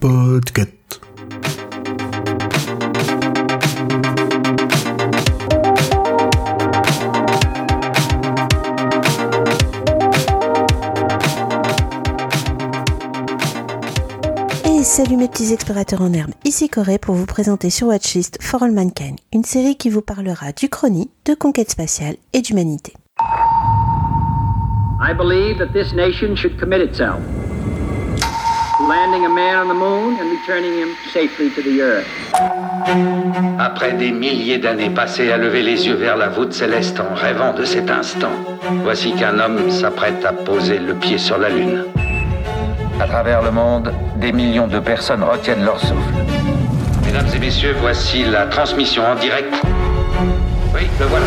Podcast. Et salut mes petits explorateurs en herbe, ici Corée pour vous présenter sur Watchlist For All Mankind, une série qui vous parlera du chrony, de conquête spatiale et d'humanité. Nation landing a man on the moon and returning him safely to the earth. Après des milliers d'années passées à lever les yeux vers la voûte céleste en rêvant de cet instant, voici qu'un homme s'apprête à poser le pied sur la Lune. À travers le monde, des millions de personnes retiennent leur souffle. Mesdames et messieurs, voici la transmission en direct. Oui, le voilà.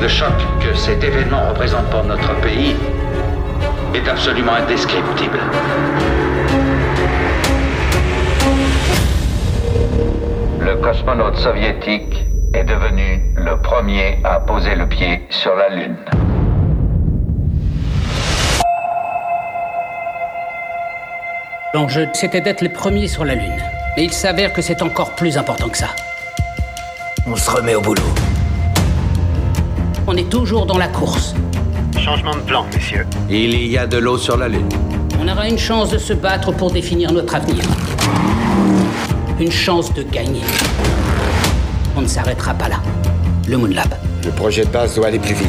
Le choc que cet événement représente pour notre pays est absolument indescriptible. Le cosmonaute soviétique est devenu le premier à poser le pied sur la Lune. L'enjeu, c'était d'être les premiers sur la Lune. Mais il s'avère que c'est encore plus important que ça. On se remet au boulot. On est toujours dans la course. Changement de plan, messieurs. Il y a de l'eau sur la Lune. On aura une chance de se battre pour définir notre avenir. Une chance de gagner. On ne s'arrêtera pas là. Le Moon Lab. Le projet de base doit aller plus vite.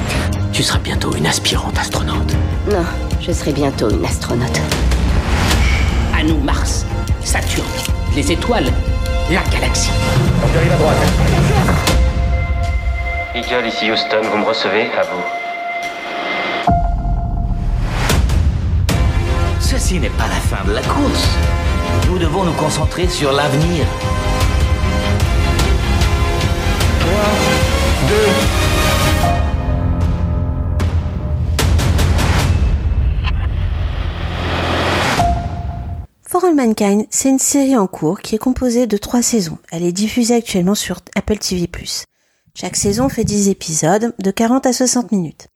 Tu seras bientôt une aspirante astronaute. Non, je serai bientôt une astronaute. À nous, Mars, Saturne, les étoiles, la galaxie. Eagle, ici Houston, vous me recevez À vous. Ceci n'est pas la fin de la course. Nous devons nous concentrer sur l'avenir. For All Mankind, c'est une série en cours qui est composée de trois saisons. Elle est diffusée actuellement sur Apple TV+. Chaque saison fait 10 épisodes de 40 à 60 minutes.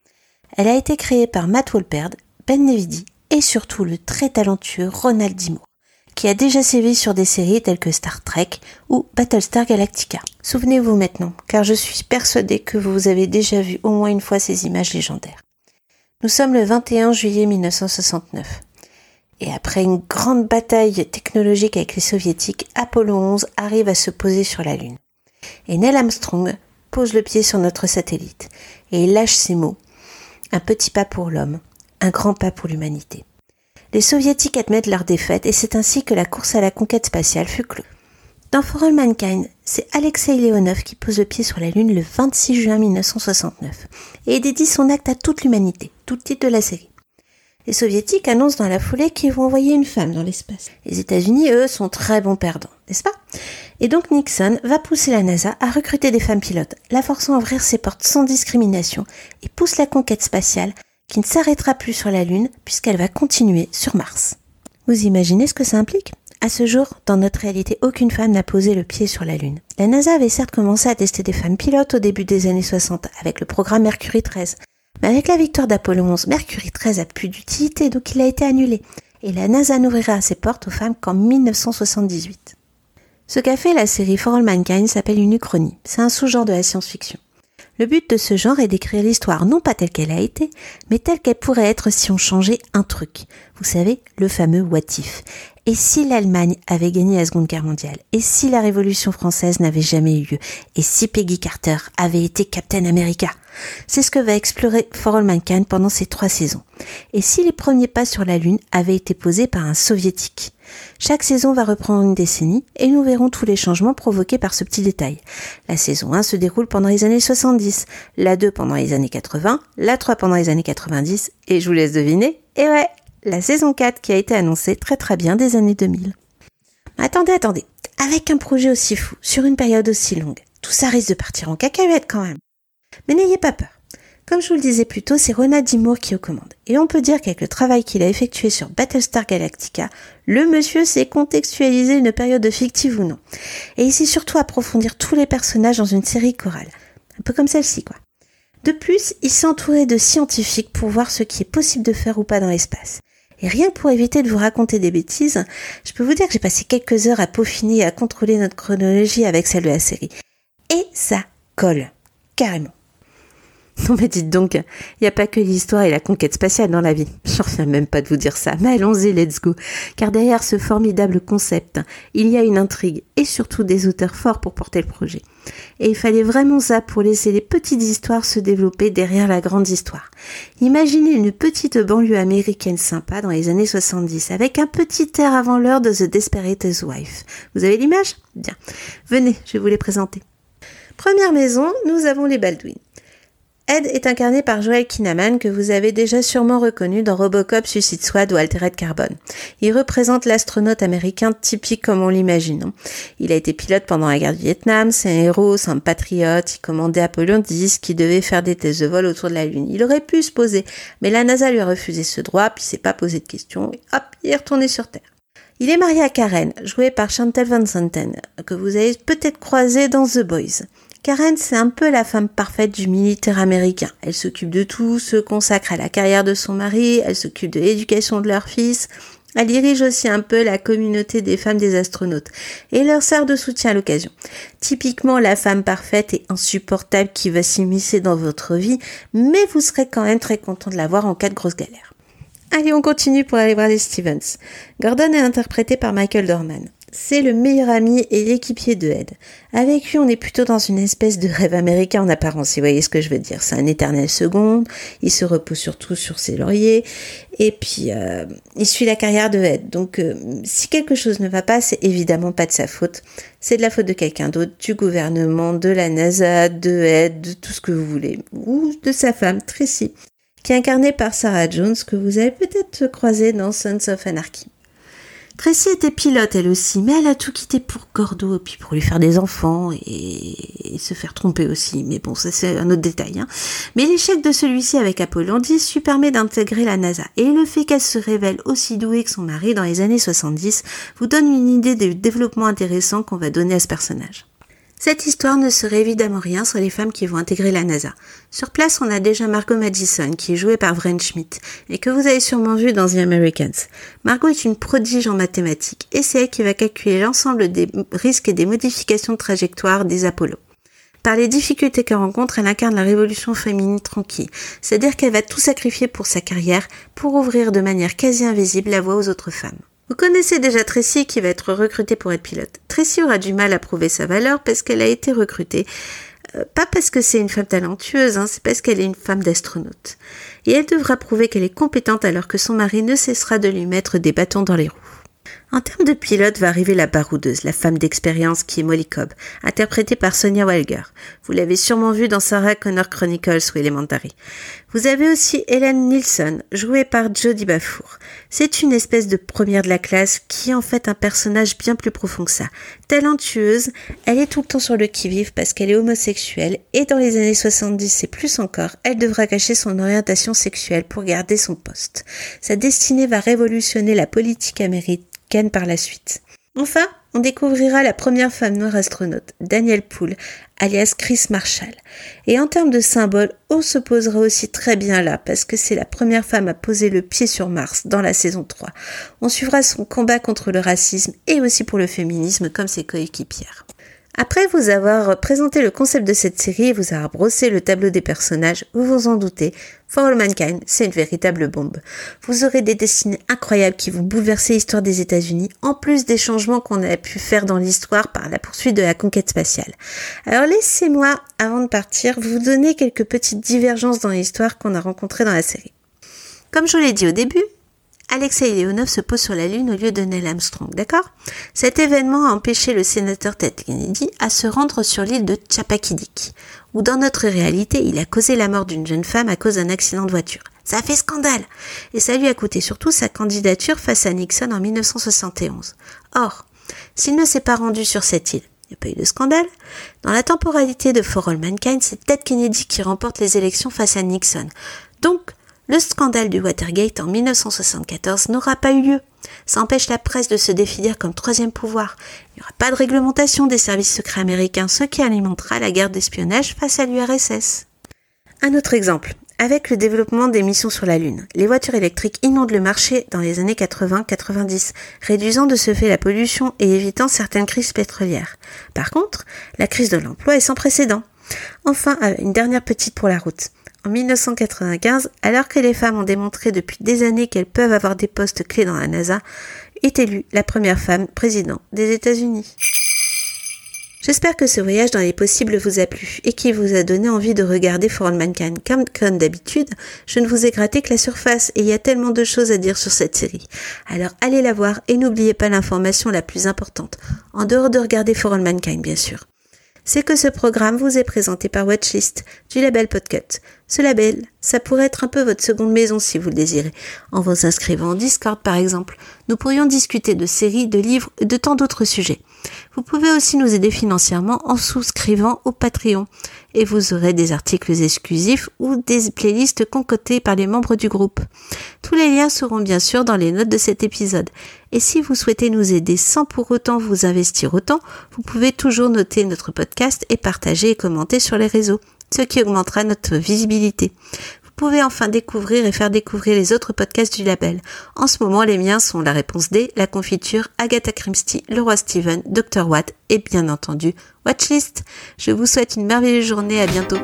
Elle a été créée par Matt Wolperd, Ben Nevidi et surtout le très talentueux Ronald D. Qui a déjà sévi sur des séries telles que Star Trek ou Battlestar Galactica. Souvenez-vous maintenant, car je suis persuadée que vous avez déjà vu au moins une fois ces images légendaires. Nous sommes le 21 juillet 1969. Et après une grande bataille technologique avec les soviétiques, Apollo 11 arrive à se poser sur la Lune. Et Neil Armstrong pose le pied sur notre satellite. Et il lâche ces mots. Un petit pas pour l'homme, un grand pas pour l'humanité. Les soviétiques admettent leur défaite et c'est ainsi que la course à la conquête spatiale fut close. Dans For All Mankind, c'est Alexei Leonov qui pose le pied sur la Lune le 26 juin 1969 et dédie son acte à toute l'humanité, tout le titre de la série. Les soviétiques annoncent dans la foulée qu'ils vont envoyer une femme dans l'espace. Les États-Unis, eux, sont très bons perdants, n'est-ce pas? Et donc Nixon va pousser la NASA à recruter des femmes pilotes, la forçant à ouvrir ses portes sans discrimination et pousse la conquête spatiale qui ne s'arrêtera plus sur la Lune puisqu'elle va continuer sur Mars. Vous imaginez ce que ça implique? À ce jour, dans notre réalité, aucune femme n'a posé le pied sur la Lune. La NASA avait certes commencé à tester des femmes pilotes au début des années 60 avec le programme Mercury 13, mais avec la victoire d'Apollo 11, Mercury 13 a plus d'utilité, donc il a été annulé. Et la NASA n'ouvrira ses portes aux femmes qu'en 1978. Ce qu'a fait la série For All Mankind s'appelle une uchronie. C'est un sous-genre de la science-fiction. Le but de ce genre est d'écrire l'histoire non pas telle qu'elle a été, mais telle qu'elle pourrait être si on changeait un truc. Vous savez, le fameux what if. Et si l'Allemagne avait gagné la Seconde Guerre mondiale Et si la Révolution française n'avait jamais eu lieu Et si Peggy Carter avait été Captain America? C'est ce que va explorer For All Mankind pendant ces trois saisons. Et si les premiers pas sur la Lune avaient été posés par un soviétique? Chaque saison va reprendre une décennie et nous verrons tous les changements provoqués par ce petit détail. La saison 1 se déroule pendant les années 70, la 2 pendant les années 80, la 3 pendant les années 90 et je vous laisse deviner, et ouais, la saison 4 qui a été annoncée très très bien des années 2000. Attendez, attendez, avec un projet aussi fou, sur une période aussi longue, tout ça risque de partir en cacahuète quand même. Mais n'ayez pas peur. Comme je vous le disais plus tôt, c'est Ronald D. Moore qui est aux commandes. Et on peut dire qu'avec le travail qu'il a effectué sur Battlestar Galactica, le monsieur sait contextualiser une période fictive ou non. Et il sait surtout approfondir tous les personnages dans une série chorale. Un peu comme celle-ci, quoi. De plus, il s'est entouré de scientifiques pour voir ce qui est possible de faire ou pas dans l'espace. Et rien pour éviter de vous raconter des bêtises, je peux vous dire que j'ai passé quelques heures à peaufiner et à contrôler notre chronologie avec celle de la série. Et ça colle. Carrément. Non mais dites donc, il n'y a pas que l'histoire et la conquête spatiale dans la vie. J'en reviens même pas de vous dire ça, mais allons-y, let's go. Car derrière ce formidable concept, il y a une intrigue et surtout des auteurs forts pour porter le projet. Et il fallait vraiment ça pour laisser les petites histoires se développer derrière la grande histoire. Imaginez une petite banlieue américaine sympa dans les années 70 avec un petit air avant l'heure de The Desperate Wife. Vous avez l'image? Bien. Venez, je vais vous les présenter. Première maison, nous avons les Baldwin. Ed est incarné par Joel Kinnaman que vous avez déjà sûrement reconnu dans Robocop, Suicide Squad ou Altered Carbon. Il représente l'astronaute américain typique comme on l'imagine. Hein. Il a été pilote pendant la guerre du Vietnam, c'est un héros, c'est un patriote, il commandait Apollon 10 qui devait faire des tests de vol autour de la Lune. Il aurait pu se poser, mais la NASA lui a refusé ce droit, puis il s'est pas posé de questions, et hop, il est retourné sur Terre. Il est marié à Karen, jouée par Chantal Van Santen, que vous avez peut-être croisé dans The Boys. Karen, c'est un peu la femme parfaite du militaire américain. Elle s'occupe de tout, se consacre à la carrière de son mari, elle s'occupe de l'éducation de leur fils, elle dirige aussi un peu la communauté des femmes des astronautes et leur sert de soutien à l'occasion. Typiquement la femme parfaite et insupportable qui va s'immiscer dans votre vie, mais vous serez quand même très content de la voir en cas de grosse galère. Allez, on continue pour aller voir les Stevens. Gordon est interprété par Michael Dorman. C'est le meilleur ami et l'équipier de Ed. Avec lui, on est plutôt dans une espèce de rêve américain en apparence, vous voyez ce que je veux dire. C'est un éternel second, il se repose surtout sur ses lauriers, et puis euh, il suit la carrière de Ed. Donc euh, si quelque chose ne va pas, c'est évidemment pas de sa faute. C'est de la faute de quelqu'un d'autre, du gouvernement, de la NASA, de Ed, de tout ce que vous voulez. Ou de sa femme, Tracy, qui est incarnée par Sarah Jones, que vous avez peut-être croisée dans Sons of Anarchy. Tracy était pilote elle aussi, mais elle a tout quitté pour Gordo, puis pour lui faire des enfants et, se faire tromper aussi. Mais bon, ça c'est un autre détail. Hein. Mais l'échec de celui-ci avec Apollon 10 lui permet d'intégrer la NASA. Et le fait qu'elle se révèle aussi douée que son mari dans les années 70 vous donne une idée des développements intéressants qu'on va donner à ce personnage. Cette histoire ne serait évidemment rien sans les femmes qui vont intégrer la NASA. Sur place, on a déjà Margot Madison, qui est jouée par Vren Schmidt, et que vous avez sûrement vu dans The Americans. Margot est une prodige en mathématiques, et c'est elle qui va calculer l'ensemble des risques et des modifications de trajectoire des Apollo. Par les difficultés qu'elle rencontre, elle incarne la révolution féminine tranquille, c'est-à-dire qu'elle va tout sacrifier pour sa carrière, pour ouvrir de manière quasi invisible la voie aux autres femmes. Vous connaissez déjà Tracy qui va être recrutée pour être pilote. Tracy aura du mal à prouver sa valeur parce qu'elle a été recrutée. Euh, pas parce que c'est une femme talentueuse, hein, c'est parce qu'elle est une femme d'astronaute. Et elle devra prouver qu'elle est compétente alors que son mari ne cessera de lui mettre des bâtons dans les roues. En termes de pilote va arriver la baroudeuse, la femme d'expérience qui est Molly Cobb, interprétée par Sonia Walger. Vous l'avez sûrement vue dans Sarah Connor Chronicles ou Elementary. Vous avez aussi Helen Nielsen, jouée par Jodie Bafour. C'est une espèce de première de la classe qui est en fait un personnage bien plus profond que ça. Talentueuse, elle est tout le temps sur le qui-vive parce qu'elle est homosexuelle et dans les années 70 et plus encore, elle devra cacher son orientation sexuelle pour garder son poste. Sa destinée va révolutionner la politique américaine Enfin, on découvrira la première femme noire astronaute, Danielle Poole, alias Chris Marshall. Et en termes de symbole, on se posera aussi très bien là, parce que c'est la première femme à poser le pied sur Mars dans la saison 3. On suivra son combat contre le racisme et aussi pour le féminisme comme ses coéquipières. Après vous avoir présenté le concept de cette série et vous avoir brossé le tableau des personnages, vous vous en doutez, For All Mankind, c'est une véritable bombe. Vous aurez des destinées incroyables qui vont bouleverser l'histoire des États-Unis, en plus des changements qu'on a pu faire dans l'histoire par la poursuite de la conquête spatiale. Alors laissez-moi, avant de partir, vous donner quelques petites divergences dans l'histoire qu'on a rencontrées dans la série. Comme je vous l'ai dit au début, Alexei Leonov se pose sur la Lune au lieu de Neil Armstrong, d'accord? Cet événement a empêché le sénateur Ted Kennedy à se rendre sur l'île de Chappaquiddick, où dans notre réalité, il a causé la mort d'une jeune femme à cause d'un accident de voiture. Ça fait scandale Et ça lui a coûté surtout sa candidature face à Nixon en 1971. Or, s'il ne s'est pas rendu sur cette île, il n'y a pas eu de scandale. Dans la temporalité de For All Mankind, c'est Ted Kennedy qui remporte les élections face à Nixon. Donc, le scandale du Watergate en 1974 n'aura pas eu lieu. Ça empêche la presse de se définir comme troisième pouvoir. Il n'y aura pas de réglementation des services secrets américains, ce qui alimentera la guerre d'espionnage face à l'URSS. Un autre exemple. Avec le développement des missions sur la Lune, les voitures électriques inondent le marché dans les années 80-90, réduisant de ce fait la pollution et évitant certaines crises pétrolières. Par contre, la crise de l'emploi est sans précédent. Enfin, euh, une dernière petite pour la route. En 1995, alors que les femmes ont démontré depuis des années qu'elles peuvent avoir des postes clés dans la NASA, est élue la première femme président des États-Unis. J'espère que ce voyage dans les possibles vous a plu et qu'il vous a donné envie de regarder For All Mankind. Comme, comme d'habitude, je ne vous ai gratté que la surface et il y a tellement de choses à dire sur cette série. Alors allez la voir et n'oubliez pas l'information la plus importante, en dehors de regarder For All Mankind bien sûr. C'est que ce programme vous est présenté par Watchlist du label Podcut. Ce label, ça pourrait être un peu votre seconde maison si vous le désirez. En vous inscrivant en Discord par exemple, nous pourrions discuter de séries, de livres et de tant d'autres sujets. Vous pouvez aussi nous aider financièrement en souscrivant au Patreon et vous aurez des articles exclusifs ou des playlists concoctées par les membres du groupe. Tous les liens seront bien sûr dans les notes de cet épisode. Et si vous souhaitez nous aider sans pour autant vous investir autant, vous pouvez toujours noter notre podcast et partager et commenter sur les réseaux, ce qui augmentera notre visibilité. Vous pouvez enfin découvrir et faire découvrir les autres podcasts du label. En ce moment, les miens sont La Réponse D, La Confiture, Agatha Christie, Le Roi Steven, Dr. Watt et bien entendu Watchlist. Je vous souhaite une merveilleuse journée, à bientôt.